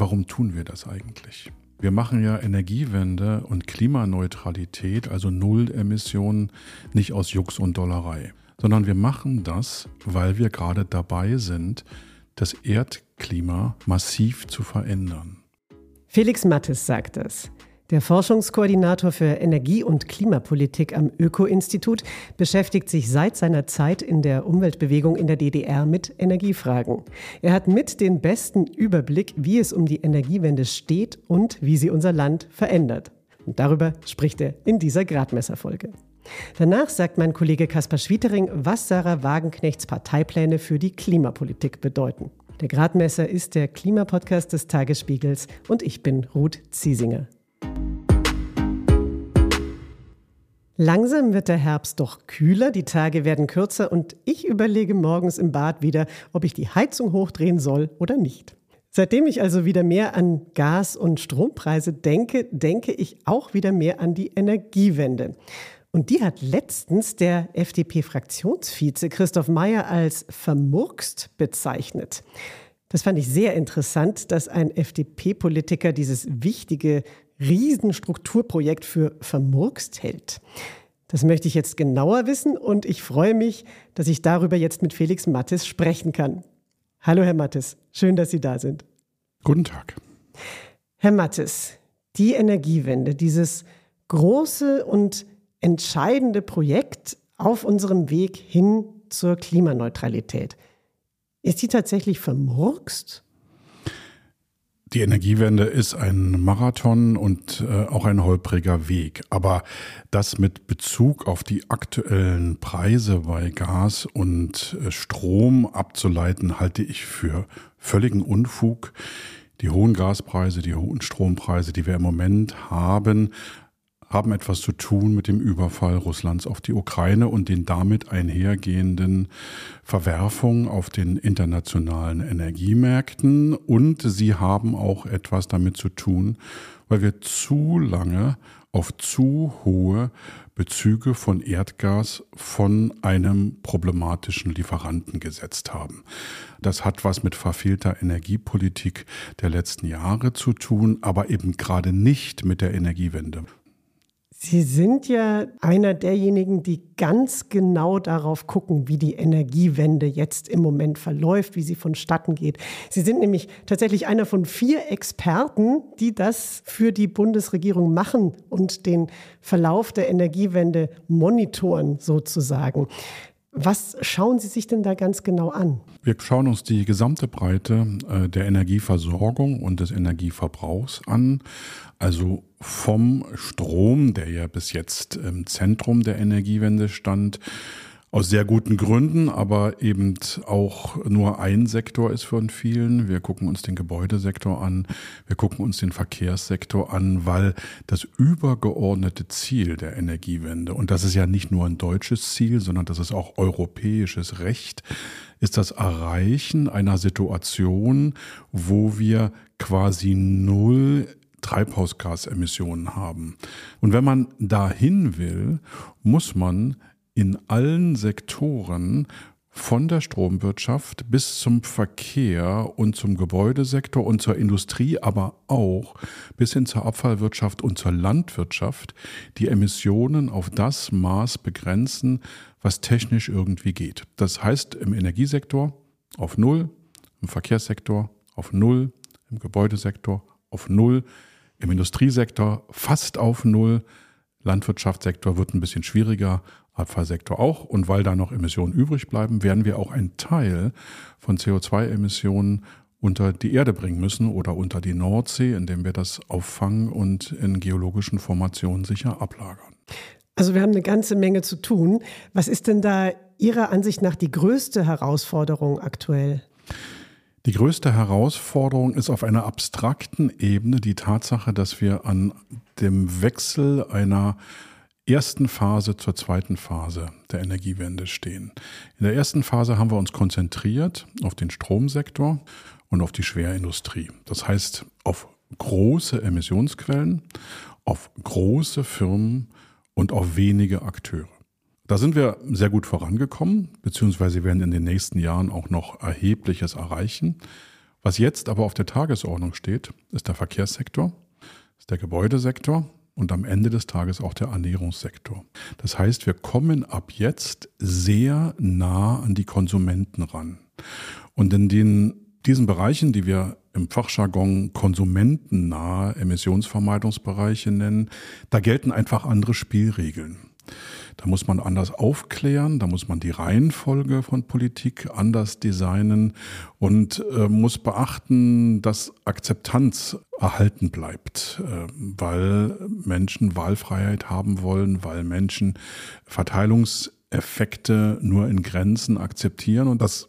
warum tun wir das eigentlich? Wir machen ja Energiewende und Klimaneutralität, also Null Emissionen, nicht aus Jux und Dollerei, sondern wir machen das, weil wir gerade dabei sind, das Erdklima massiv zu verändern. Felix Mattes sagt das. Der Forschungskoordinator für Energie- und Klimapolitik am Öko-Institut beschäftigt sich seit seiner Zeit in der Umweltbewegung in der DDR mit Energiefragen. Er hat mit den besten Überblick, wie es um die Energiewende steht und wie sie unser Land verändert. Und darüber spricht er in dieser Gradmesserfolge. Danach sagt mein Kollege Kaspar Schwietering, was Sarah Wagenknechts Parteipläne für die Klimapolitik bedeuten. Der Gradmesser ist der Klimapodcast des Tagesspiegels und ich bin Ruth Ziesinger. Langsam wird der Herbst doch kühler, die Tage werden kürzer und ich überlege morgens im Bad wieder, ob ich die Heizung hochdrehen soll oder nicht. Seitdem ich also wieder mehr an Gas- und Strompreise denke, denke ich auch wieder mehr an die Energiewende. Und die hat letztens der FDP-Fraktionsvize Christoph Meyer als vermurkst bezeichnet. Das fand ich sehr interessant, dass ein FDP-Politiker dieses wichtige Riesenstrukturprojekt für vermurkst hält. Das möchte ich jetzt genauer wissen und ich freue mich, dass ich darüber jetzt mit Felix Mattes sprechen kann. Hallo, Herr Mattes, schön, dass Sie da sind. Guten Tag. Herr Mattes, die Energiewende, dieses große und entscheidende Projekt auf unserem Weg hin zur Klimaneutralität. Ist die tatsächlich vermurkst? Die Energiewende ist ein Marathon und äh, auch ein holpriger Weg. Aber das mit Bezug auf die aktuellen Preise bei Gas und äh, Strom abzuleiten, halte ich für völligen Unfug. Die hohen Gaspreise, die hohen Strompreise, die wir im Moment haben, haben etwas zu tun mit dem Überfall Russlands auf die Ukraine und den damit einhergehenden Verwerfungen auf den internationalen Energiemärkten. Und sie haben auch etwas damit zu tun, weil wir zu lange auf zu hohe Bezüge von Erdgas von einem problematischen Lieferanten gesetzt haben. Das hat was mit verfehlter Energiepolitik der letzten Jahre zu tun, aber eben gerade nicht mit der Energiewende. Sie sind ja einer derjenigen, die ganz genau darauf gucken, wie die Energiewende jetzt im Moment verläuft, wie sie vonstatten geht. Sie sind nämlich tatsächlich einer von vier Experten, die das für die Bundesregierung machen und den Verlauf der Energiewende monitoren sozusagen. Was schauen Sie sich denn da ganz genau an? Wir schauen uns die gesamte Breite äh, der Energieversorgung und des Energieverbrauchs an. Also vom Strom, der ja bis jetzt im Zentrum der Energiewende stand, aus sehr guten Gründen, aber eben auch nur ein Sektor ist von vielen. Wir gucken uns den Gebäudesektor an, wir gucken uns den Verkehrssektor an, weil das übergeordnete Ziel der Energiewende, und das ist ja nicht nur ein deutsches Ziel, sondern das ist auch europäisches Recht, ist das Erreichen einer Situation, wo wir quasi null Treibhausgasemissionen haben. Und wenn man dahin will, muss man in allen Sektoren von der Stromwirtschaft bis zum Verkehr und zum Gebäudesektor und zur Industrie, aber auch bis hin zur Abfallwirtschaft und zur Landwirtschaft die Emissionen auf das Maß begrenzen, was technisch irgendwie geht. Das heißt im Energiesektor auf Null, im Verkehrssektor auf Null, im Gebäudesektor auf Null, im Industriesektor fast auf Null, Landwirtschaftssektor wird ein bisschen schwieriger, Abfallsektor auch. Und weil da noch Emissionen übrig bleiben, werden wir auch einen Teil von CO2-Emissionen unter die Erde bringen müssen oder unter die Nordsee, indem wir das auffangen und in geologischen Formationen sicher ablagern. Also wir haben eine ganze Menge zu tun. Was ist denn da Ihrer Ansicht nach die größte Herausforderung aktuell? Die größte Herausforderung ist auf einer abstrakten Ebene die Tatsache, dass wir an dem Wechsel einer ersten Phase zur zweiten Phase der Energiewende stehen. In der ersten Phase haben wir uns konzentriert auf den Stromsektor und auf die Schwerindustrie. Das heißt, auf große Emissionsquellen, auf große Firmen und auf wenige Akteure. Da sind wir sehr gut vorangekommen, beziehungsweise werden in den nächsten Jahren auch noch Erhebliches erreichen. Was jetzt aber auf der Tagesordnung steht, ist der Verkehrssektor, ist der Gebäudesektor und am Ende des Tages auch der Ernährungssektor. Das heißt, wir kommen ab jetzt sehr nah an die Konsumenten ran. Und in den, diesen Bereichen, die wir im Fachjargon konsumentennahe Emissionsvermeidungsbereiche nennen, da gelten einfach andere Spielregeln. Da muss man anders aufklären, da muss man die Reihenfolge von Politik anders designen und äh, muss beachten, dass Akzeptanz erhalten bleibt, äh, weil Menschen Wahlfreiheit haben wollen, weil Menschen Verteilungseffekte nur in Grenzen akzeptieren und das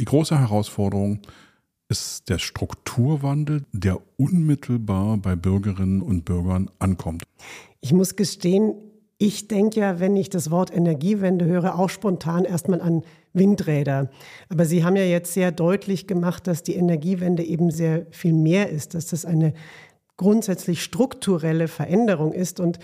die große Herausforderung ist der Strukturwandel, der unmittelbar bei Bürgerinnen und Bürgern ankommt. Ich muss gestehen, ich denke ja, wenn ich das Wort Energiewende höre, auch spontan erstmal an Windräder. Aber Sie haben ja jetzt sehr deutlich gemacht, dass die Energiewende eben sehr viel mehr ist, dass das eine grundsätzlich strukturelle Veränderung ist. Und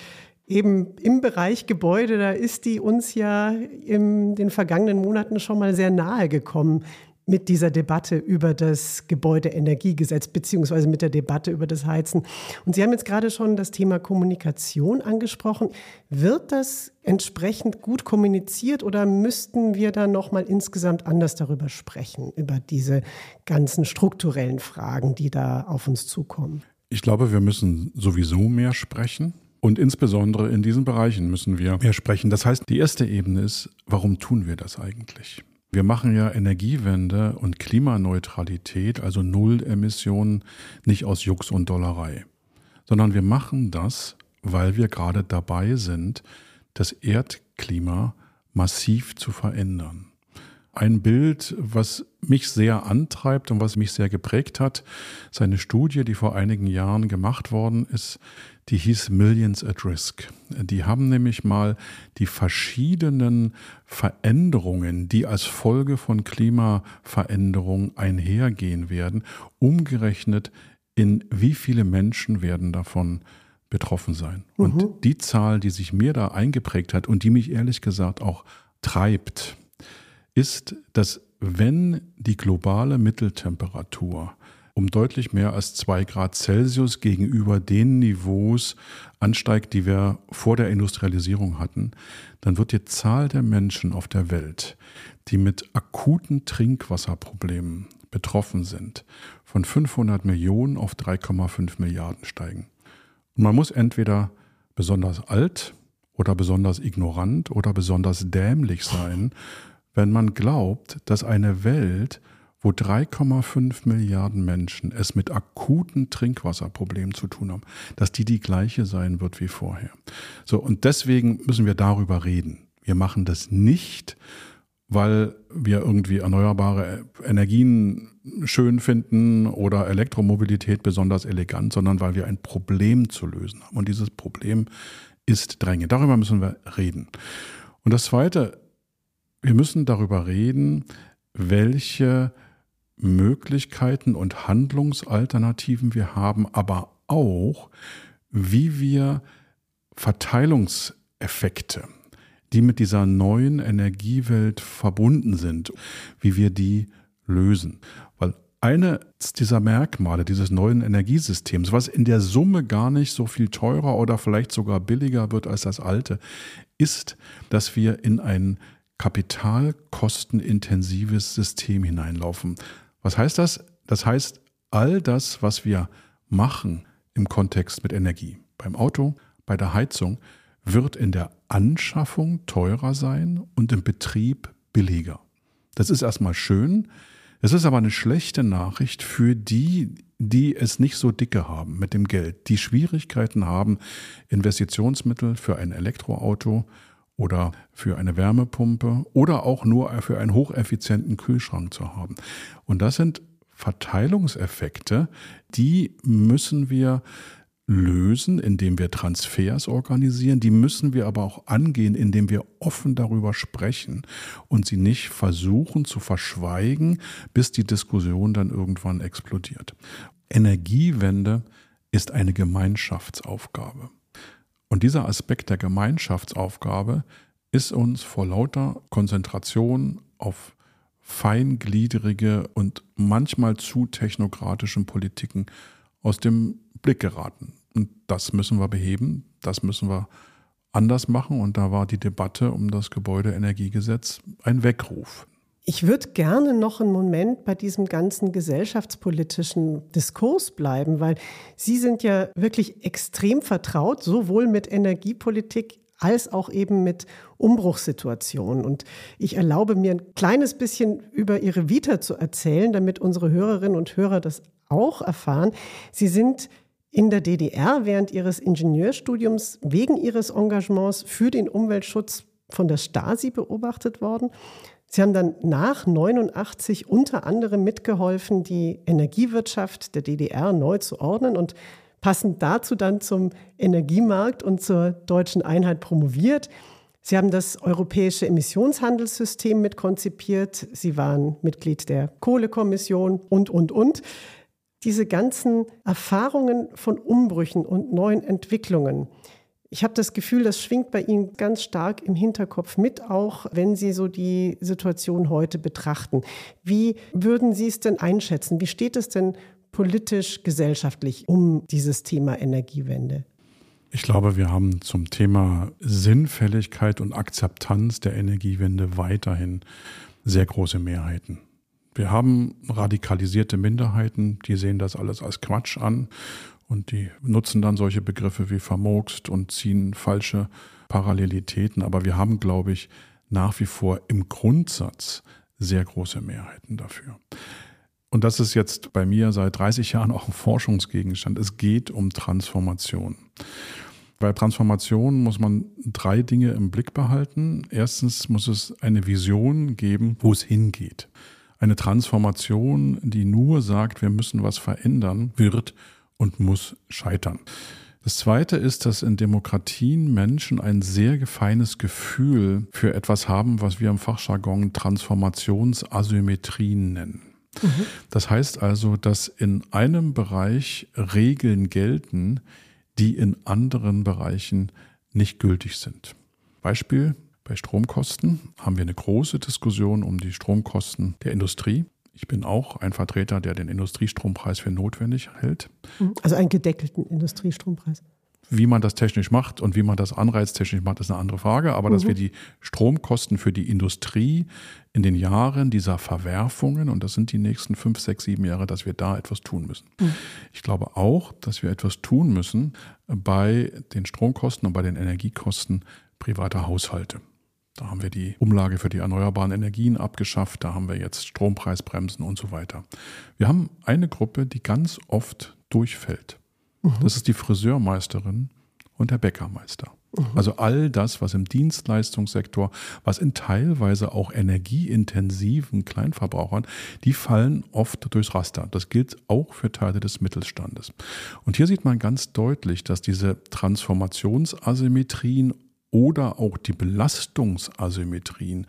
eben im Bereich Gebäude, da ist die uns ja in den vergangenen Monaten schon mal sehr nahe gekommen mit dieser Debatte über das Gebäudeenergiegesetz beziehungsweise mit der Debatte über das Heizen. Und Sie haben jetzt gerade schon das Thema Kommunikation angesprochen. Wird das entsprechend gut kommuniziert oder müssten wir da noch mal insgesamt anders darüber sprechen über diese ganzen strukturellen Fragen, die da auf uns zukommen? Ich glaube, wir müssen sowieso mehr sprechen. Und insbesondere in diesen Bereichen müssen wir mehr sprechen. Das heißt, die erste Ebene ist, warum tun wir das eigentlich? Wir machen ja Energiewende und Klimaneutralität, also Null Emissionen, nicht aus Jux und Dollerei, sondern wir machen das, weil wir gerade dabei sind, das Erdklima massiv zu verändern. Ein Bild, was mich sehr antreibt und was mich sehr geprägt hat, ist eine Studie, die vor einigen Jahren gemacht worden ist, die hieß Millions at Risk. Die haben nämlich mal die verschiedenen Veränderungen, die als Folge von Klimaveränderungen einhergehen werden, umgerechnet in wie viele Menschen werden davon betroffen sein. Mhm. Und die Zahl, die sich mir da eingeprägt hat und die mich ehrlich gesagt auch treibt, ist, dass wenn die globale Mitteltemperatur um deutlich mehr als zwei Grad Celsius gegenüber den Niveaus ansteigt, die wir vor der Industrialisierung hatten, dann wird die Zahl der Menschen auf der Welt, die mit akuten Trinkwasserproblemen betroffen sind, von 500 Millionen auf 3,5 Milliarden steigen. Und man muss entweder besonders alt oder besonders ignorant oder besonders dämlich sein, wenn man glaubt, dass eine Welt wo 3,5 Milliarden Menschen es mit akuten Trinkwasserproblemen zu tun haben, dass die die gleiche sein wird wie vorher. So, und deswegen müssen wir darüber reden. Wir machen das nicht, weil wir irgendwie erneuerbare Energien schön finden oder Elektromobilität besonders elegant, sondern weil wir ein Problem zu lösen haben. Und dieses Problem ist drängend. Darüber müssen wir reden. Und das Zweite, wir müssen darüber reden, welche Möglichkeiten und Handlungsalternativen wir haben, aber auch, wie wir Verteilungseffekte, die mit dieser neuen Energiewelt verbunden sind, wie wir die lösen. Weil eines dieser Merkmale dieses neuen Energiesystems, was in der Summe gar nicht so viel teurer oder vielleicht sogar billiger wird als das alte, ist, dass wir in ein kapitalkostenintensives System hineinlaufen. Was heißt das? Das heißt, all das, was wir machen im Kontext mit Energie, beim Auto, bei der Heizung, wird in der Anschaffung teurer sein und im Betrieb billiger. Das ist erstmal schön. Es ist aber eine schlechte Nachricht für die, die es nicht so dicke haben mit dem Geld, die Schwierigkeiten haben, Investitionsmittel für ein Elektroauto oder für eine Wärmepumpe oder auch nur für einen hocheffizienten Kühlschrank zu haben. Und das sind Verteilungseffekte, die müssen wir lösen, indem wir Transfers organisieren. Die müssen wir aber auch angehen, indem wir offen darüber sprechen und sie nicht versuchen zu verschweigen, bis die Diskussion dann irgendwann explodiert. Energiewende ist eine Gemeinschaftsaufgabe. Und dieser Aspekt der Gemeinschaftsaufgabe ist uns vor lauter Konzentration auf feingliedrige und manchmal zu technokratischen Politiken aus dem Blick geraten. Und das müssen wir beheben, das müssen wir anders machen. Und da war die Debatte um das Gebäudeenergiegesetz ein Weckruf. Ich würde gerne noch einen Moment bei diesem ganzen gesellschaftspolitischen Diskurs bleiben, weil Sie sind ja wirklich extrem vertraut, sowohl mit Energiepolitik als auch eben mit Umbruchssituationen. Und ich erlaube mir ein kleines bisschen über Ihre Vita zu erzählen, damit unsere Hörerinnen und Hörer das auch erfahren. Sie sind in der DDR während Ihres Ingenieurstudiums wegen Ihres Engagements für den Umweltschutz von der Stasi beobachtet worden. Sie haben dann nach 89 unter anderem mitgeholfen, die Energiewirtschaft der DDR neu zu ordnen und passend dazu dann zum Energiemarkt und zur deutschen Einheit promoviert. Sie haben das europäische Emissionshandelssystem mitkonzipiert. Sie waren Mitglied der Kohlekommission und, und, und. Diese ganzen Erfahrungen von Umbrüchen und neuen Entwicklungen, ich habe das Gefühl, das schwingt bei Ihnen ganz stark im Hinterkopf mit, auch wenn Sie so die Situation heute betrachten. Wie würden Sie es denn einschätzen? Wie steht es denn politisch, gesellschaftlich um dieses Thema Energiewende? Ich glaube, wir haben zum Thema Sinnfälligkeit und Akzeptanz der Energiewende weiterhin sehr große Mehrheiten. Wir haben radikalisierte Minderheiten, die sehen das alles als Quatsch an und die nutzen dann solche Begriffe wie vermurkst und ziehen falsche Parallelitäten. Aber wir haben, glaube ich, nach wie vor im Grundsatz sehr große Mehrheiten dafür. Und das ist jetzt bei mir seit 30 Jahren auch ein Forschungsgegenstand. Es geht um Transformation. Bei Transformation muss man drei Dinge im Blick behalten. Erstens muss es eine Vision geben, wo es hingeht. Eine Transformation, die nur sagt, wir müssen was verändern, wird und muss scheitern. Das Zweite ist, dass in Demokratien Menschen ein sehr feines Gefühl für etwas haben, was wir im Fachjargon Transformationsasymmetrien nennen. Mhm. Das heißt also, dass in einem Bereich Regeln gelten, die in anderen Bereichen nicht gültig sind. Beispiel, bei Stromkosten haben wir eine große Diskussion um die Stromkosten der Industrie. Ich bin auch ein Vertreter, der den Industriestrompreis für notwendig hält. Also einen gedeckelten Industriestrompreis. Wie man das technisch macht und wie man das anreiztechnisch macht, ist eine andere Frage. Aber mhm. dass wir die Stromkosten für die Industrie in den Jahren dieser Verwerfungen, und das sind die nächsten fünf, sechs, sieben Jahre, dass wir da etwas tun müssen. Mhm. Ich glaube auch, dass wir etwas tun müssen bei den Stromkosten und bei den Energiekosten privater Haushalte. Da haben wir die Umlage für die erneuerbaren Energien abgeschafft, da haben wir jetzt Strompreisbremsen und so weiter. Wir haben eine Gruppe, die ganz oft durchfällt. Mhm. Das ist die Friseurmeisterin und der Bäckermeister. Mhm. Also all das, was im Dienstleistungssektor, was in teilweise auch energieintensiven Kleinverbrauchern, die fallen oft durchs Raster. Das gilt auch für Teile des Mittelstandes. Und hier sieht man ganz deutlich, dass diese Transformationsasymmetrien oder auch die Belastungsasymmetrien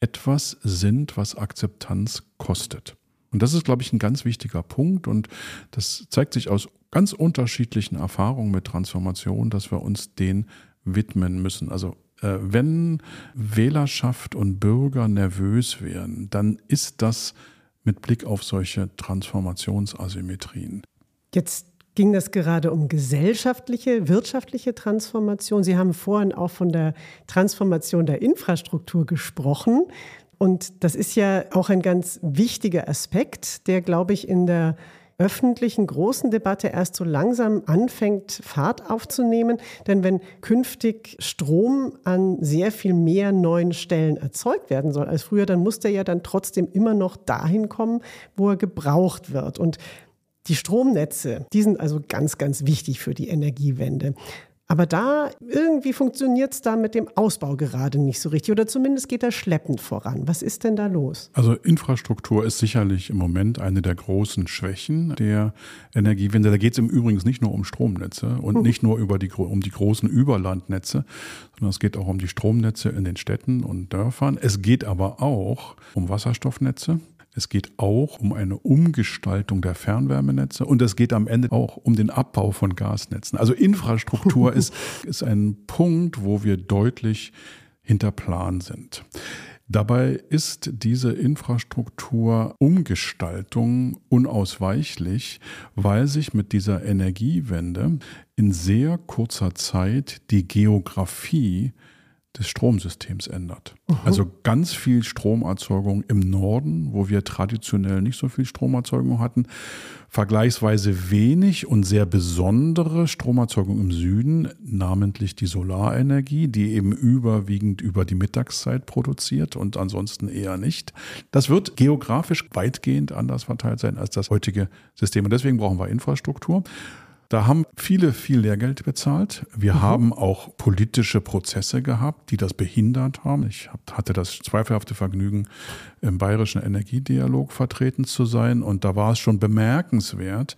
etwas sind, was Akzeptanz kostet. Und das ist, glaube ich, ein ganz wichtiger Punkt und das zeigt sich aus ganz unterschiedlichen Erfahrungen mit Transformation, dass wir uns den widmen müssen. Also äh, wenn Wählerschaft und Bürger nervös werden, dann ist das mit Blick auf solche Transformationsasymmetrien. Jetzt ging das gerade um gesellschaftliche, wirtschaftliche Transformation. Sie haben vorhin auch von der Transformation der Infrastruktur gesprochen. Und das ist ja auch ein ganz wichtiger Aspekt, der, glaube ich, in der öffentlichen großen Debatte erst so langsam anfängt, Fahrt aufzunehmen. Denn wenn künftig Strom an sehr viel mehr neuen Stellen erzeugt werden soll als früher, dann muss der ja dann trotzdem immer noch dahin kommen, wo er gebraucht wird. Und die Stromnetze, die sind also ganz, ganz wichtig für die Energiewende. Aber da irgendwie funktioniert es da mit dem Ausbau gerade nicht so richtig oder zumindest geht er schleppend voran. Was ist denn da los? Also Infrastruktur ist sicherlich im Moment eine der großen Schwächen der Energiewende. Da geht es im Übrigen nicht nur um Stromnetze und mhm. nicht nur über die, um die großen Überlandnetze, sondern es geht auch um die Stromnetze in den Städten und Dörfern. Es geht aber auch um Wasserstoffnetze. Es geht auch um eine Umgestaltung der Fernwärmenetze und es geht am Ende auch um den Abbau von Gasnetzen. Also Infrastruktur ist, ist ein Punkt, wo wir deutlich hinter Plan sind. Dabei ist diese Infrastrukturumgestaltung unausweichlich, weil sich mit dieser Energiewende in sehr kurzer Zeit die Geografie des Stromsystems ändert. Uh Also ganz viel Stromerzeugung im Norden, wo wir traditionell nicht so viel Stromerzeugung hatten, vergleichsweise wenig und sehr besondere Stromerzeugung im Süden, namentlich die Solarenergie, die eben überwiegend über die Mittagszeit produziert und ansonsten eher nicht. Das wird geografisch weitgehend anders verteilt sein als das heutige System und deswegen brauchen wir Infrastruktur. Da haben viele viel Lehrgeld bezahlt. Wir mhm. haben auch politische Prozesse gehabt, die das behindert haben. Ich hatte das zweifelhafte Vergnügen, im bayerischen Energiedialog vertreten zu sein. Und da war es schon bemerkenswert,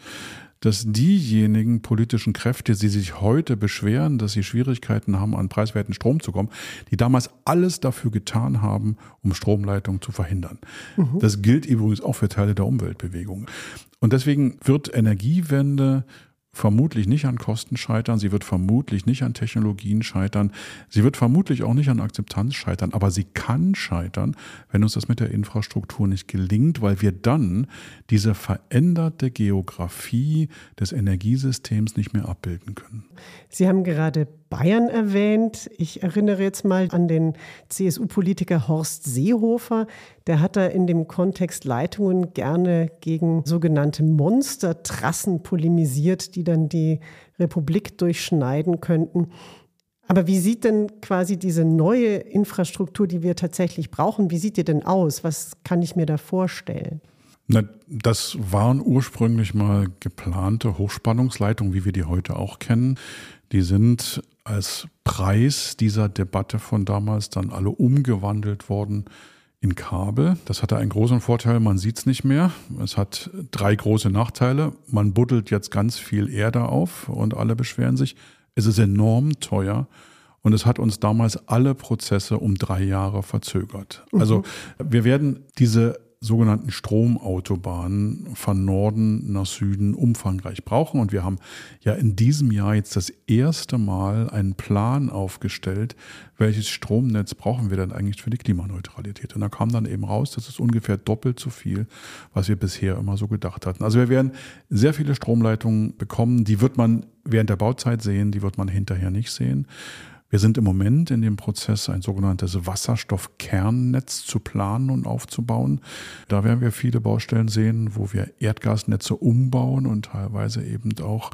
dass diejenigen politischen Kräfte, die sich heute beschweren, dass sie Schwierigkeiten haben, an preiswerten Strom zu kommen, die damals alles dafür getan haben, um Stromleitungen zu verhindern. Mhm. Das gilt übrigens auch für Teile der Umweltbewegung. Und deswegen wird Energiewende vermutlich nicht an Kosten scheitern, sie wird vermutlich nicht an Technologien scheitern, sie wird vermutlich auch nicht an Akzeptanz scheitern, aber sie kann scheitern, wenn uns das mit der Infrastruktur nicht gelingt, weil wir dann diese veränderte Geografie des Energiesystems nicht mehr abbilden können. Sie haben gerade Bayern erwähnt. Ich erinnere jetzt mal an den CSU-Politiker Horst Seehofer. Der hat da in dem Kontext Leitungen gerne gegen sogenannte Monstertrassen polemisiert, die dann die Republik durchschneiden könnten. Aber wie sieht denn quasi diese neue Infrastruktur, die wir tatsächlich brauchen, wie sieht die denn aus? Was kann ich mir da vorstellen? Na, das waren ursprünglich mal geplante Hochspannungsleitungen, wie wir die heute auch kennen. Die sind als Preis dieser Debatte von damals dann alle umgewandelt worden in Kabel. Das hatte einen großen Vorteil, man sieht es nicht mehr. Es hat drei große Nachteile. Man buddelt jetzt ganz viel Erde auf und alle beschweren sich. Es ist enorm teuer und es hat uns damals alle Prozesse um drei Jahre verzögert. Also mhm. wir werden diese sogenannten Stromautobahnen von Norden nach Süden umfangreich brauchen. Und wir haben ja in diesem Jahr jetzt das erste Mal einen Plan aufgestellt, welches Stromnetz brauchen wir denn eigentlich für die Klimaneutralität. Und da kam dann eben raus, das ist ungefähr doppelt so viel, was wir bisher immer so gedacht hatten. Also wir werden sehr viele Stromleitungen bekommen, die wird man während der Bauzeit sehen, die wird man hinterher nicht sehen. Wir sind im Moment in dem Prozess, ein sogenanntes Wasserstoffkernnetz zu planen und aufzubauen. Da werden wir viele Baustellen sehen, wo wir Erdgasnetze umbauen und teilweise eben auch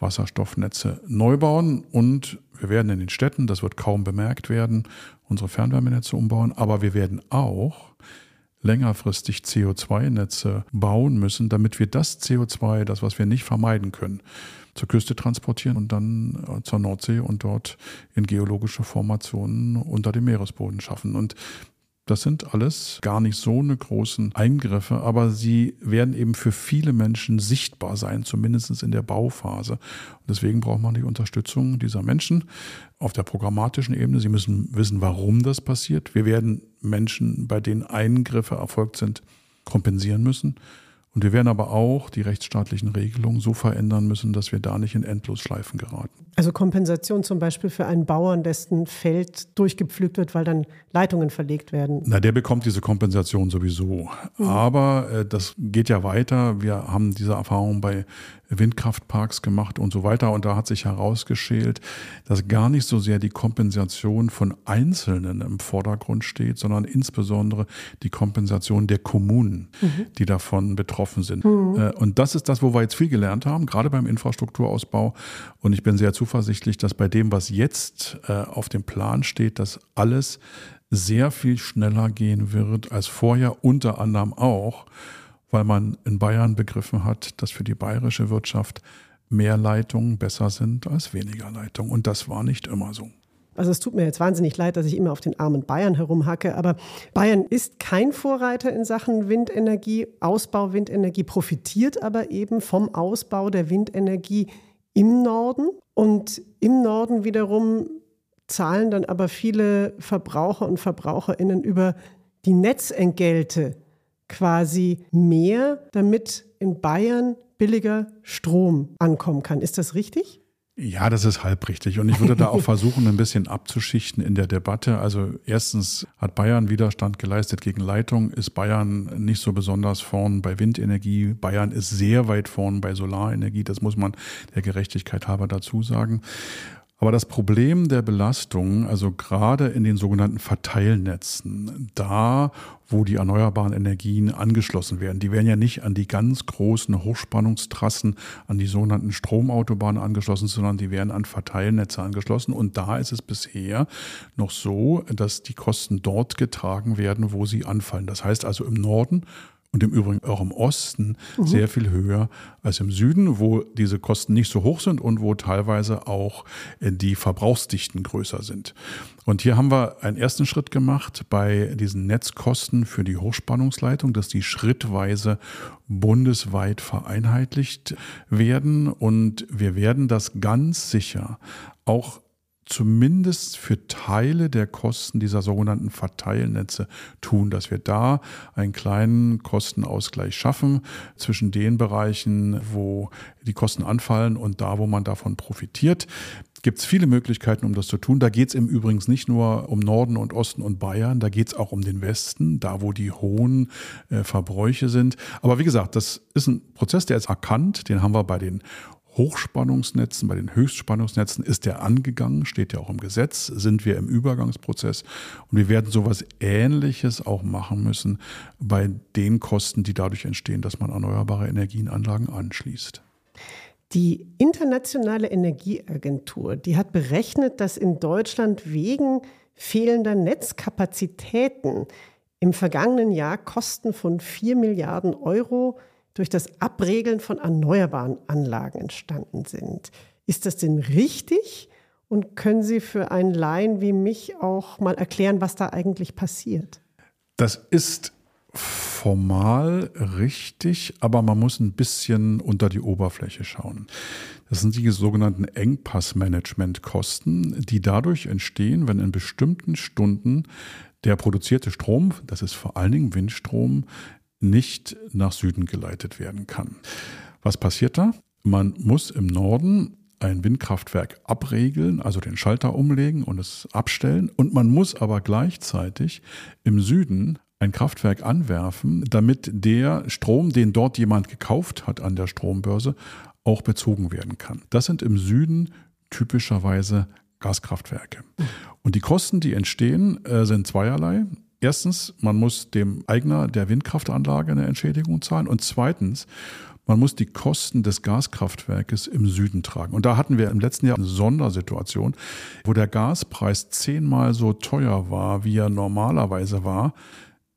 Wasserstoffnetze neu bauen. Und wir werden in den Städten, das wird kaum bemerkt werden, unsere Fernwärmenetze umbauen. Aber wir werden auch längerfristig CO2-Netze bauen müssen, damit wir das CO2, das was wir nicht vermeiden können, zur Küste transportieren und dann äh, zur Nordsee und dort in geologische Formationen unter dem Meeresboden schaffen. Und das sind alles gar nicht so eine großen Eingriffe, aber sie werden eben für viele Menschen sichtbar sein, zumindest in der Bauphase. Und deswegen braucht man die Unterstützung dieser Menschen auf der programmatischen Ebene. Sie müssen wissen, warum das passiert. Wir werden Menschen, bei denen Eingriffe erfolgt sind, kompensieren müssen. Und wir werden aber auch die rechtsstaatlichen Regelungen so verändern müssen, dass wir da nicht in Endlosschleifen geraten. Also Kompensation zum Beispiel für einen Bauern, dessen Feld durchgepflügt wird, weil dann Leitungen verlegt werden. Na, der bekommt diese Kompensation sowieso. Mhm. Aber äh, das geht ja weiter. Wir haben diese Erfahrung bei Windkraftparks gemacht und so weiter. Und da hat sich herausgeschält, dass gar nicht so sehr die Kompensation von Einzelnen im Vordergrund steht, sondern insbesondere die Kompensation der Kommunen, mhm. die davon betroffen sind. Mhm. Äh, und das ist das, wo wir jetzt viel gelernt haben, gerade beim Infrastrukturausbau. Und ich bin sehr zuversichtlich, dass bei dem, was jetzt äh, auf dem Plan steht, dass alles sehr viel schneller gehen wird als vorher, unter anderem auch, weil man in Bayern begriffen hat, dass für die bayerische Wirtschaft mehr Leitungen besser sind als weniger Leitungen. Und das war nicht immer so. Also es tut mir jetzt wahnsinnig leid, dass ich immer auf den armen Bayern herumhacke, aber Bayern ist kein Vorreiter in Sachen Windenergie, Ausbau Windenergie, profitiert aber eben vom Ausbau der Windenergie im Norden. Und im Norden wiederum zahlen dann aber viele Verbraucher und Verbraucherinnen über die Netzentgelte quasi mehr, damit in Bayern billiger Strom ankommen kann. Ist das richtig? Ja, das ist halbrichtig. Und ich würde da auch versuchen, ein bisschen abzuschichten in der Debatte. Also erstens hat Bayern Widerstand geleistet gegen Leitung. Ist Bayern nicht so besonders vorn bei Windenergie? Bayern ist sehr weit vorn bei Solarenergie. Das muss man der Gerechtigkeit halber dazu sagen. Aber das Problem der Belastung, also gerade in den sogenannten Verteilnetzen, da, wo die erneuerbaren Energien angeschlossen werden, die werden ja nicht an die ganz großen Hochspannungstrassen, an die sogenannten Stromautobahnen angeschlossen, sondern die werden an Verteilnetze angeschlossen. Und da ist es bisher noch so, dass die Kosten dort getragen werden, wo sie anfallen. Das heißt also im Norden und im Übrigen auch im Osten mhm. sehr viel höher als im Süden, wo diese Kosten nicht so hoch sind und wo teilweise auch äh, die Verbrauchsdichten größer sind. Und hier haben wir einen ersten Schritt gemacht bei diesen Netzkosten für die Hochspannungsleitung, dass die schrittweise bundesweit vereinheitlicht werden. Und wir werden das ganz sicher auch zumindest für Teile der Kosten dieser sogenannten Verteilnetze tun, dass wir da einen kleinen Kostenausgleich schaffen zwischen den Bereichen, wo die Kosten anfallen und da, wo man davon profitiert gibt es viele Möglichkeiten, um das zu tun. Da geht es im Übrigen nicht nur um Norden und Osten und Bayern, da geht es auch um den Westen, da wo die hohen äh, Verbräuche sind. Aber wie gesagt, das ist ein Prozess, der ist erkannt, den haben wir bei den Hochspannungsnetzen, bei den Höchstspannungsnetzen ist der angegangen, steht ja auch im Gesetz, sind wir im Übergangsprozess und wir werden sowas Ähnliches auch machen müssen bei den Kosten, die dadurch entstehen, dass man erneuerbare Energienanlagen anschließt. Die Internationale Energieagentur, die hat berechnet, dass in Deutschland wegen fehlender Netzkapazitäten im vergangenen Jahr Kosten von 4 Milliarden Euro durch das Abregeln von erneuerbaren Anlagen entstanden sind. Ist das denn richtig? Und können Sie für einen Laien wie mich auch mal erklären, was da eigentlich passiert? Das ist formal richtig, aber man muss ein bisschen unter die Oberfläche schauen. Das sind die sogenannten Engpassmanagementkosten, die dadurch entstehen, wenn in bestimmten Stunden der produzierte Strom, das ist vor allen Dingen Windstrom, nicht nach Süden geleitet werden kann. Was passiert da? Man muss im Norden ein Windkraftwerk abregeln, also den Schalter umlegen und es abstellen. Und man muss aber gleichzeitig im Süden ein Kraftwerk anwerfen, damit der Strom, den dort jemand gekauft hat an der Strombörse, auch bezogen werden kann. Das sind im Süden typischerweise Gaskraftwerke. Und die Kosten, die entstehen, äh, sind zweierlei. Erstens, man muss dem Eigner der Windkraftanlage eine Entschädigung zahlen. Und zweitens, man muss die Kosten des Gaskraftwerkes im Süden tragen. Und da hatten wir im letzten Jahr eine Sondersituation, wo der Gaspreis zehnmal so teuer war, wie er normalerweise war.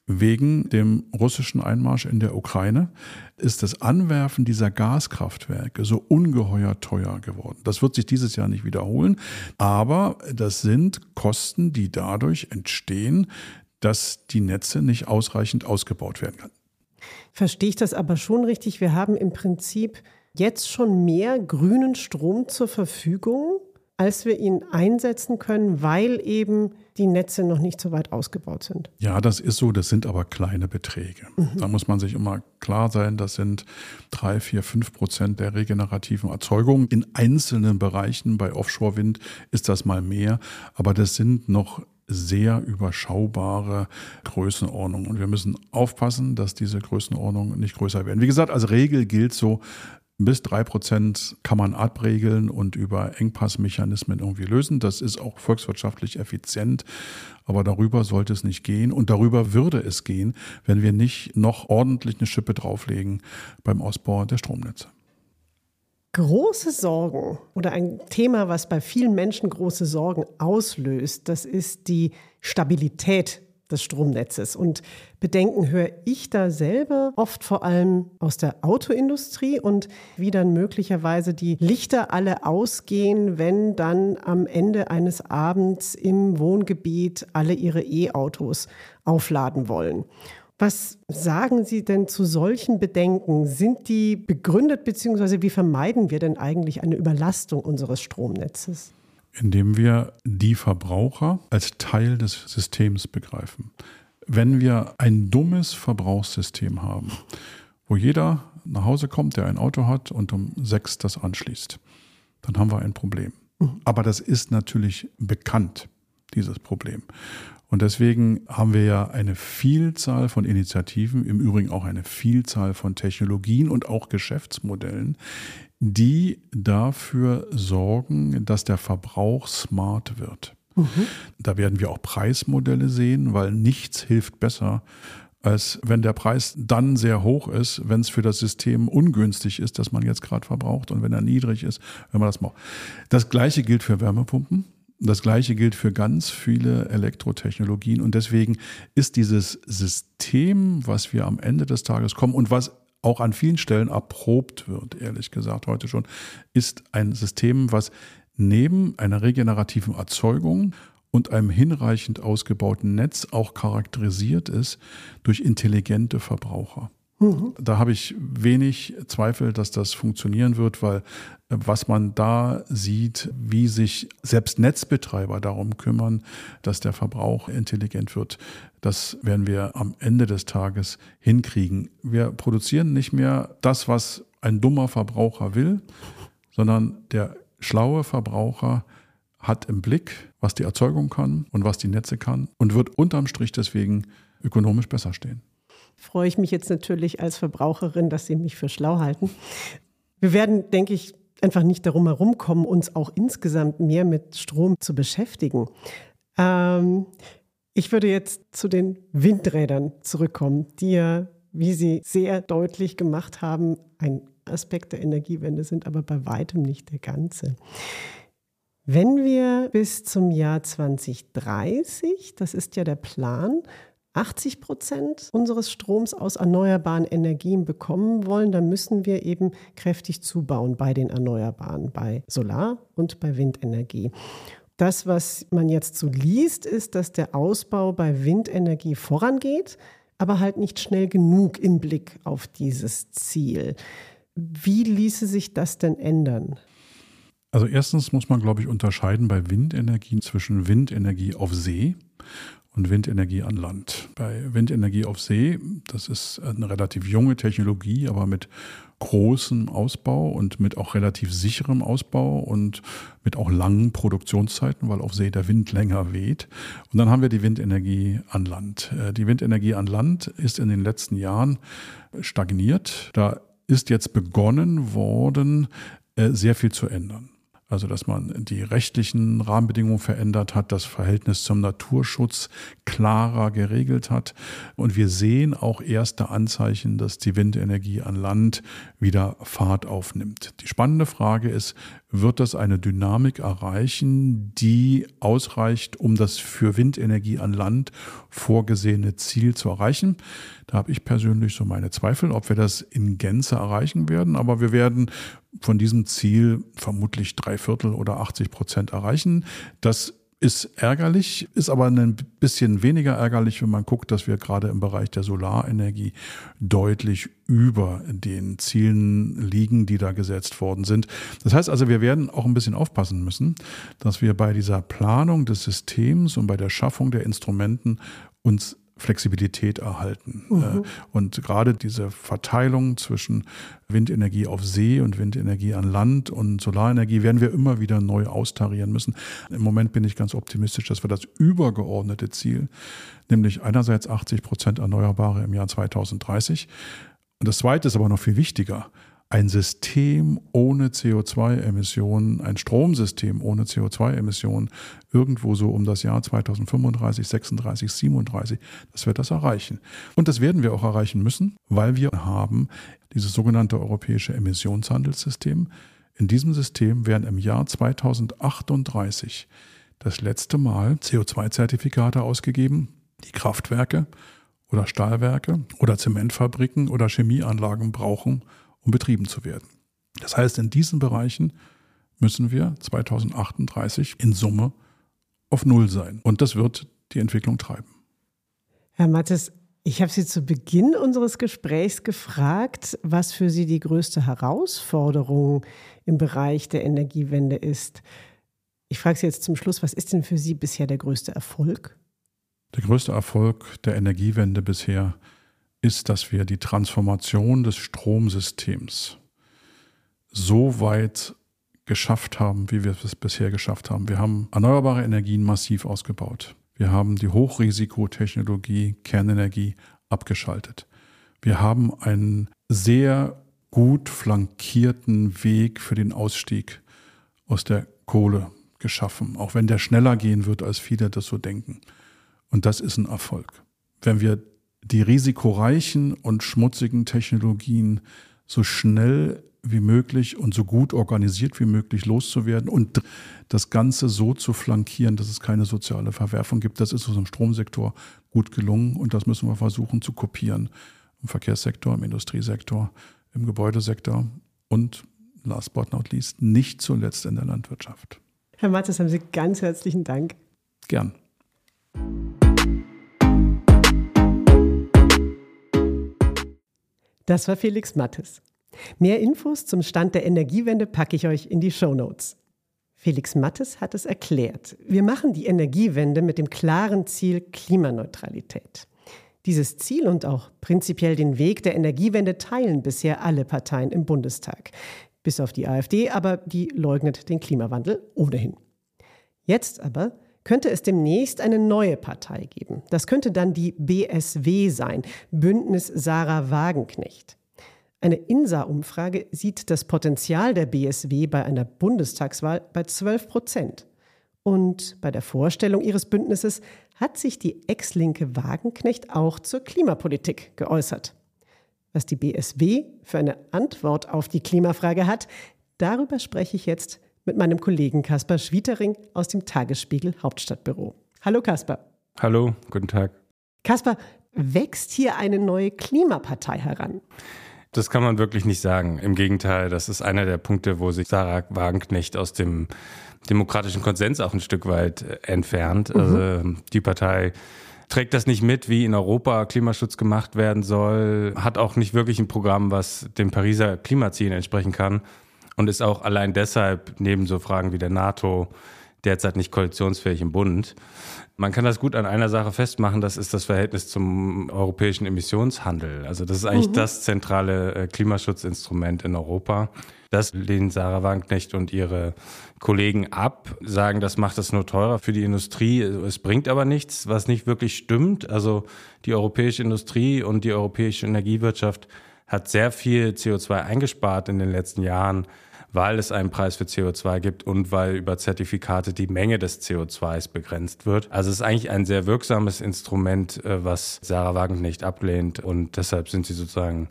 Wegen dem russischen Einmarsch in der Ukraine ist das Anwerfen dieser Gaskraftwerke so ungeheuer teuer geworden. Das wird sich dieses Jahr nicht wiederholen, aber das sind Kosten, die dadurch entstehen, dass die Netze nicht ausreichend ausgebaut werden können. Verstehe ich das aber schon richtig? Wir haben im Prinzip jetzt schon mehr grünen Strom zur Verfügung, als wir ihn einsetzen können, weil eben die Netze noch nicht so weit ausgebaut sind. Ja, das ist so. Das sind aber kleine Beträge. Mhm. Da muss man sich immer klar sein, das sind drei, vier, fünf Prozent der regenerativen Erzeugung. In einzelnen Bereichen bei Offshore-Wind ist das mal mehr, aber das sind noch sehr überschaubare Größenordnung. Und wir müssen aufpassen, dass diese Größenordnungen nicht größer werden. Wie gesagt, als Regel gilt so, bis drei Prozent kann man abregeln und über Engpassmechanismen irgendwie lösen. Das ist auch volkswirtschaftlich effizient. Aber darüber sollte es nicht gehen. Und darüber würde es gehen, wenn wir nicht noch ordentlich eine Schippe drauflegen beim Ausbau der Stromnetze. Große Sorgen oder ein Thema, was bei vielen Menschen große Sorgen auslöst, das ist die Stabilität des Stromnetzes. Und Bedenken höre ich da selber oft vor allem aus der Autoindustrie und wie dann möglicherweise die Lichter alle ausgehen, wenn dann am Ende eines Abends im Wohngebiet alle ihre E-Autos aufladen wollen. Was sagen Sie denn zu solchen Bedenken? Sind die begründet, beziehungsweise wie vermeiden wir denn eigentlich eine Überlastung unseres Stromnetzes? Indem wir die Verbraucher als Teil des Systems begreifen. Wenn wir ein dummes Verbrauchssystem haben, wo jeder nach Hause kommt, der ein Auto hat und um sechs das anschließt, dann haben wir ein Problem. Mhm. Aber das ist natürlich bekannt, dieses Problem. Und deswegen haben wir ja eine Vielzahl von Initiativen, im Übrigen auch eine Vielzahl von Technologien und auch Geschäftsmodellen, die dafür sorgen, dass der Verbrauch smart wird. Mhm. Da werden wir auch Preismodelle sehen, weil nichts hilft besser, als wenn der Preis dann sehr hoch ist, wenn es für das System ungünstig ist, das man jetzt gerade verbraucht und wenn er niedrig ist, wenn man das macht. Das gleiche gilt für Wärmepumpen. Das gleiche gilt für ganz viele Elektrotechnologien und deswegen ist dieses System, was wir am Ende des Tages kommen und was auch an vielen Stellen erprobt wird, ehrlich gesagt heute schon, ist ein System, was neben einer regenerativen Erzeugung und einem hinreichend ausgebauten Netz auch charakterisiert ist durch intelligente Verbraucher. Mhm. Da habe ich wenig Zweifel, dass das funktionieren wird, weil äh, was man da sieht, wie sich selbst Netzbetreiber darum kümmern, dass der Verbrauch intelligent wird, das werden wir am Ende des Tages hinkriegen. Wir produzieren nicht mehr das, was ein dummer Verbraucher will, sondern der schlaue Verbraucher hat im Blick, was die Erzeugung kann und was die Netze kann und wird unterm Strich deswegen ökonomisch besser stehen. Freue ich mich jetzt natürlich als Verbraucherin, dass Sie mich für schlau halten. Wir werden, denke ich, einfach nicht darum herumkommen, uns auch insgesamt mehr mit Strom zu beschäftigen. Ähm, ich würde jetzt zu den Windrädern zurückkommen, die ja, wie Sie sehr deutlich gemacht haben, ein Aspekt der Energiewende sind, aber bei weitem nicht der ganze. Wenn wir bis zum Jahr 2030, das ist ja der Plan, 80 Prozent unseres Stroms aus erneuerbaren Energien bekommen wollen, dann müssen wir eben kräftig zubauen bei den Erneuerbaren, bei Solar- und bei Windenergie. Das, was man jetzt so liest, ist, dass der Ausbau bei Windenergie vorangeht, aber halt nicht schnell genug im Blick auf dieses Ziel. Wie ließe sich das denn ändern? Also erstens muss man, glaube ich, unterscheiden bei Windenergie zwischen Windenergie auf See und Windenergie an Land. Bei Windenergie auf See, das ist eine relativ junge Technologie, aber mit großem Ausbau und mit auch relativ sicherem Ausbau und mit auch langen Produktionszeiten, weil auf See der Wind länger weht. Und dann haben wir die Windenergie an Land. Äh, die Windenergie an Land ist in den letzten Jahren stagniert. Da ist jetzt begonnen worden, äh, sehr viel zu ändern. Also, dass man die rechtlichen Rahmenbedingungen verändert hat, das Verhältnis zum Naturschutz klarer geregelt hat. Und wir sehen auch erste Anzeichen, dass die Windenergie an Land wieder Fahrt aufnimmt. Die spannende Frage ist, wird das eine Dynamik erreichen, die ausreicht, um das für Windenergie an Land vorgesehene Ziel zu erreichen? Da habe ich persönlich so meine Zweifel, ob wir das in Gänze erreichen werden. Aber wir werden von diesem Ziel vermutlich drei Viertel oder 80 Prozent erreichen. Das ist ärgerlich, ist aber ein bisschen weniger ärgerlich, wenn man guckt, dass wir gerade im Bereich der Solarenergie deutlich über den Zielen liegen, die da gesetzt worden sind. Das heißt also, wir werden auch ein bisschen aufpassen müssen, dass wir bei dieser Planung des Systems und bei der Schaffung der Instrumenten uns Flexibilität erhalten. Mhm. Äh, und gerade diese Verteilung zwischen Windenergie auf See und Windenergie an Land und Solarenergie werden wir immer wieder neu austarieren müssen. Im Moment bin ich ganz optimistisch, dass wir das übergeordnete Ziel, nämlich einerseits 80 Prozent Erneuerbare im Jahr 2030, und das Zweite ist aber noch viel wichtiger, ein System ohne CO2-Emissionen, ein Stromsystem ohne CO2-Emissionen irgendwo so um das Jahr 2035, 36, 37, das wird das erreichen. Und das werden wir auch erreichen müssen, weil wir haben dieses sogenannte europäische Emissionshandelssystem. In diesem System werden im Jahr 2038 das letzte Mal CO2-Zertifikate ausgegeben, die Kraftwerke oder Stahlwerke oder Zementfabriken oder Chemieanlagen brauchen, um betrieben zu werden. Das heißt, in diesen Bereichen müssen wir 2038 in Summe auf Null sein. Und das wird die Entwicklung treiben. Herr Mattes, ich habe Sie zu Beginn unseres Gesprächs gefragt, was für Sie die größte Herausforderung im Bereich der Energiewende ist. Ich frage Sie jetzt zum Schluss, was ist denn für Sie bisher der größte Erfolg? Der größte Erfolg der Energiewende bisher ist, dass wir die Transformation des Stromsystems so weit geschafft haben, wie wir es bisher geschafft haben. Wir haben erneuerbare Energien massiv ausgebaut. Wir haben die Hochrisikotechnologie, Kernenergie abgeschaltet. Wir haben einen sehr gut flankierten Weg für den Ausstieg aus der Kohle geschaffen, auch wenn der schneller gehen wird, als viele das so denken. Und das ist ein Erfolg. Wenn wir die risikoreichen und schmutzigen Technologien so schnell wie möglich und so gut organisiert wie möglich loszuwerden und das Ganze so zu flankieren, dass es keine soziale Verwerfung gibt. Das ist uns im Stromsektor gut gelungen und das müssen wir versuchen zu kopieren. Im Verkehrssektor, im Industriesektor, im Gebäudesektor und last but not least nicht zuletzt in der Landwirtschaft. Herr Mattes, haben Sie ganz herzlichen Dank. Gern. Das war Felix Mattes. Mehr Infos zum Stand der Energiewende packe ich euch in die Show Notes. Felix Mattes hat es erklärt. Wir machen die Energiewende mit dem klaren Ziel Klimaneutralität. Dieses Ziel und auch prinzipiell den Weg der Energiewende teilen bisher alle Parteien im Bundestag. Bis auf die AfD, aber die leugnet den Klimawandel ohnehin. Jetzt aber könnte es demnächst eine neue Partei geben. Das könnte dann die BSW sein, Bündnis Sarah Wagenknecht. Eine INSA-Umfrage sieht das Potenzial der BSW bei einer Bundestagswahl bei 12 Prozent. Und bei der Vorstellung ihres Bündnisses hat sich die Ex-Linke Wagenknecht auch zur Klimapolitik geäußert. Was die BSW für eine Antwort auf die Klimafrage hat, darüber spreche ich jetzt mit meinem Kollegen Kaspar Schwietering aus dem Tagesspiegel Hauptstadtbüro. Hallo Kaspar. Hallo, guten Tag. Kaspar, wächst hier eine neue Klimapartei heran? Das kann man wirklich nicht sagen. Im Gegenteil, das ist einer der Punkte, wo sich Sarah Wagenknecht aus dem demokratischen Konsens auch ein Stück weit äh, entfernt. Mhm. Also die Partei trägt das nicht mit, wie in Europa Klimaschutz gemacht werden soll, hat auch nicht wirklich ein Programm, was dem Pariser Klimazielen entsprechen kann und ist auch allein deshalb neben so Fragen wie der NATO derzeit nicht koalitionsfähig im Bund. Man kann das gut an einer Sache festmachen, das ist das Verhältnis zum europäischen Emissionshandel. Also das ist eigentlich mhm. das zentrale äh, Klimaschutzinstrument in Europa. Das lehnen Sarah Wagenknecht und ihre Kollegen ab, sagen, das macht es nur teurer für die Industrie. Es bringt aber nichts, was nicht wirklich stimmt. Also die europäische Industrie und die europäische Energiewirtschaft hat sehr viel CO2 eingespart in den letzten Jahren weil es einen Preis für CO2 gibt und weil über Zertifikate die Menge des CO2s begrenzt wird. Also es ist eigentlich ein sehr wirksames Instrument, äh, was Sarah Wagenknecht ablehnt und deshalb sind sie sozusagen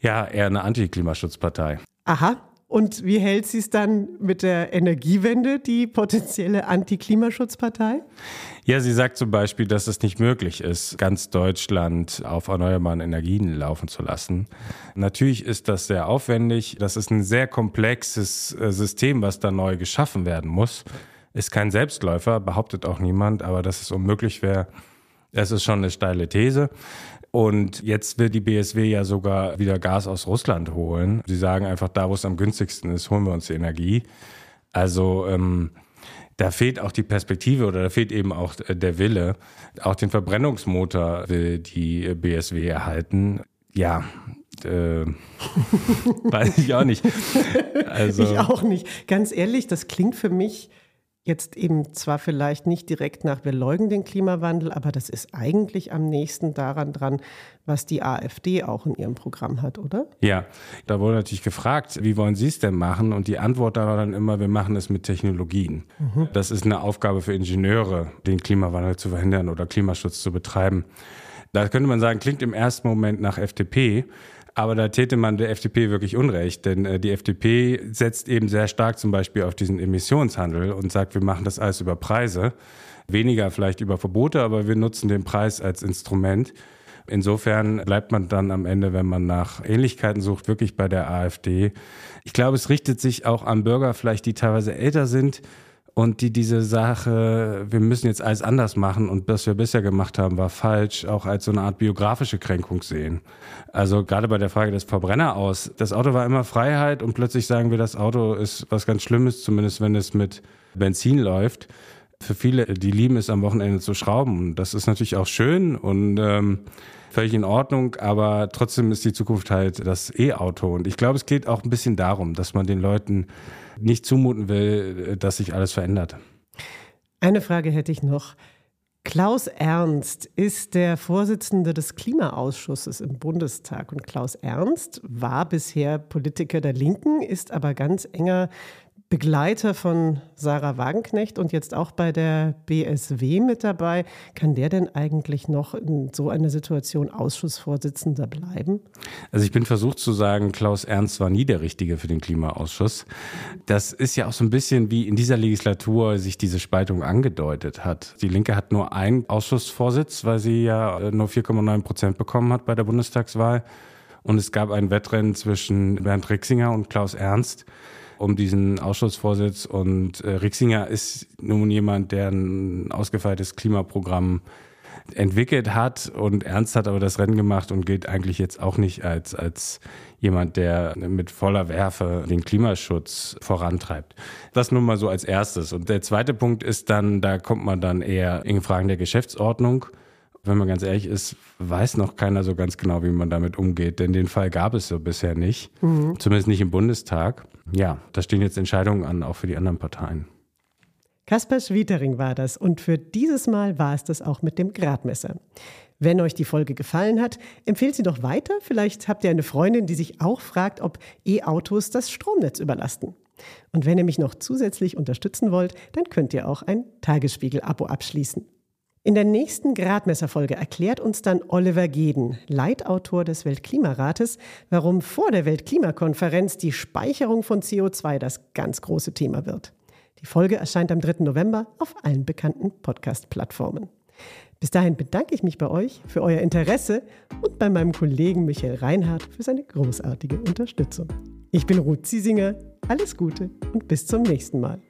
ja eher eine Antiklimaschutzpartei. Aha, und wie hält sie es dann mit der Energiewende, die potenzielle Anti-Klimaschutzpartei? Ja, sie sagt zum Beispiel, dass es nicht möglich ist, ganz Deutschland auf erneuerbaren Energien laufen zu lassen. Natürlich ist das sehr aufwendig. Das ist ein sehr komplexes äh, System, was da neu geschaffen werden muss. Ist kein Selbstläufer, behauptet auch niemand, aber dass es unmöglich wäre, das ist schon eine steile These. Und jetzt will die BSW ja sogar wieder Gas aus Russland holen. Sie sagen einfach, da wo es am günstigsten ist, holen wir uns die Energie. Also ähm, da fehlt auch die Perspektive oder da fehlt eben auch der Wille. Auch den Verbrennungsmotor will die BSW erhalten. Ja, äh, weiß ich auch nicht. Also, ich auch nicht. Ganz ehrlich, das klingt für mich jetzt eben zwar vielleicht nicht direkt nach, wir leugnen den Klimawandel, aber das ist eigentlich am nächsten daran dran, was die AfD auch in ihrem Programm hat, oder? Ja, da wurde natürlich gefragt, wie wollen Sie es denn machen? Und die Antwort da war dann immer, wir machen es mit Technologien. Mhm. Das ist eine Aufgabe für Ingenieure, den Klimawandel zu verhindern oder Klimaschutz zu betreiben. Da könnte man sagen, klingt im ersten Moment nach FDP. Aber da täte man der FDP wirklich Unrecht, denn äh, die FDP setzt eben sehr stark zum Beispiel auf diesen Emissionshandel und sagt, wir machen das alles über Preise. Weniger vielleicht über Verbote, aber wir nutzen den Preis als Instrument. Insofern bleibt man dann am Ende, wenn man nach Ähnlichkeiten sucht, wirklich bei der AfD. Ich glaube, es richtet sich auch an Bürger vielleicht, die teilweise älter sind, und die diese Sache, wir müssen jetzt alles anders machen und was wir bisher gemacht haben, war falsch, auch als so eine Art biografische Kränkung sehen. Also gerade bei der Frage des Verbrenner aus, das Auto war immer Freiheit und plötzlich sagen wir, das Auto ist was ganz Schlimmes, zumindest wenn es mit Benzin läuft. Für viele, die lieben es am Wochenende zu schrauben. Und das ist natürlich auch schön und ähm, völlig in Ordnung, aber trotzdem ist die Zukunft halt das E-Auto. Und ich glaube, es geht auch ein bisschen darum, dass man den Leuten nicht zumuten will, dass sich alles verändert. Eine Frage hätte ich noch. Klaus Ernst ist der Vorsitzende des Klimaausschusses im Bundestag. Und Klaus Ernst war bisher Politiker der Linken, ist aber ganz enger Begleiter von Sarah Wagenknecht und jetzt auch bei der BSW mit dabei. Kann der denn eigentlich noch in so einer Situation Ausschussvorsitzender bleiben? Also ich bin versucht zu sagen, Klaus Ernst war nie der Richtige für den Klimaausschuss. Das ist ja auch so ein bisschen wie in dieser Legislatur sich diese Spaltung angedeutet hat. Die Linke hat nur einen Ausschussvorsitz, weil sie ja nur 4,9 Prozent bekommen hat bei der Bundestagswahl. Und es gab ein Wettrennen zwischen Bernd Rixinger und Klaus Ernst um diesen Ausschussvorsitz. Und äh, Rixinger ist nun jemand, der ein ausgefeiltes Klimaprogramm entwickelt hat und Ernst hat aber das Rennen gemacht und gilt eigentlich jetzt auch nicht als, als jemand, der mit voller Werfe den Klimaschutz vorantreibt. Das nun mal so als erstes. Und der zweite Punkt ist dann, da kommt man dann eher in Fragen der Geschäftsordnung wenn man ganz ehrlich ist, weiß noch keiner so ganz genau, wie man damit umgeht. Denn den Fall gab es so bisher nicht. Mhm. Zumindest nicht im Bundestag. Ja, da stehen jetzt Entscheidungen an, auch für die anderen Parteien. Kaspar Schwietering war das und für dieses Mal war es das auch mit dem Gradmesser. Wenn euch die Folge gefallen hat, empfehlt sie doch weiter. Vielleicht habt ihr eine Freundin, die sich auch fragt, ob E-Autos das Stromnetz überlasten. Und wenn ihr mich noch zusätzlich unterstützen wollt, dann könnt ihr auch ein Tagesspiegel-Abo abschließen. In der nächsten Gradmesserfolge erklärt uns dann Oliver Geden, Leitautor des Weltklimarates, warum vor der Weltklimakonferenz die Speicherung von CO2 das ganz große Thema wird. Die Folge erscheint am 3. November auf allen bekannten Podcast-Plattformen. Bis dahin bedanke ich mich bei euch für euer Interesse und bei meinem Kollegen Michael Reinhardt für seine großartige Unterstützung. Ich bin Ruth Ziesinger, alles Gute und bis zum nächsten Mal.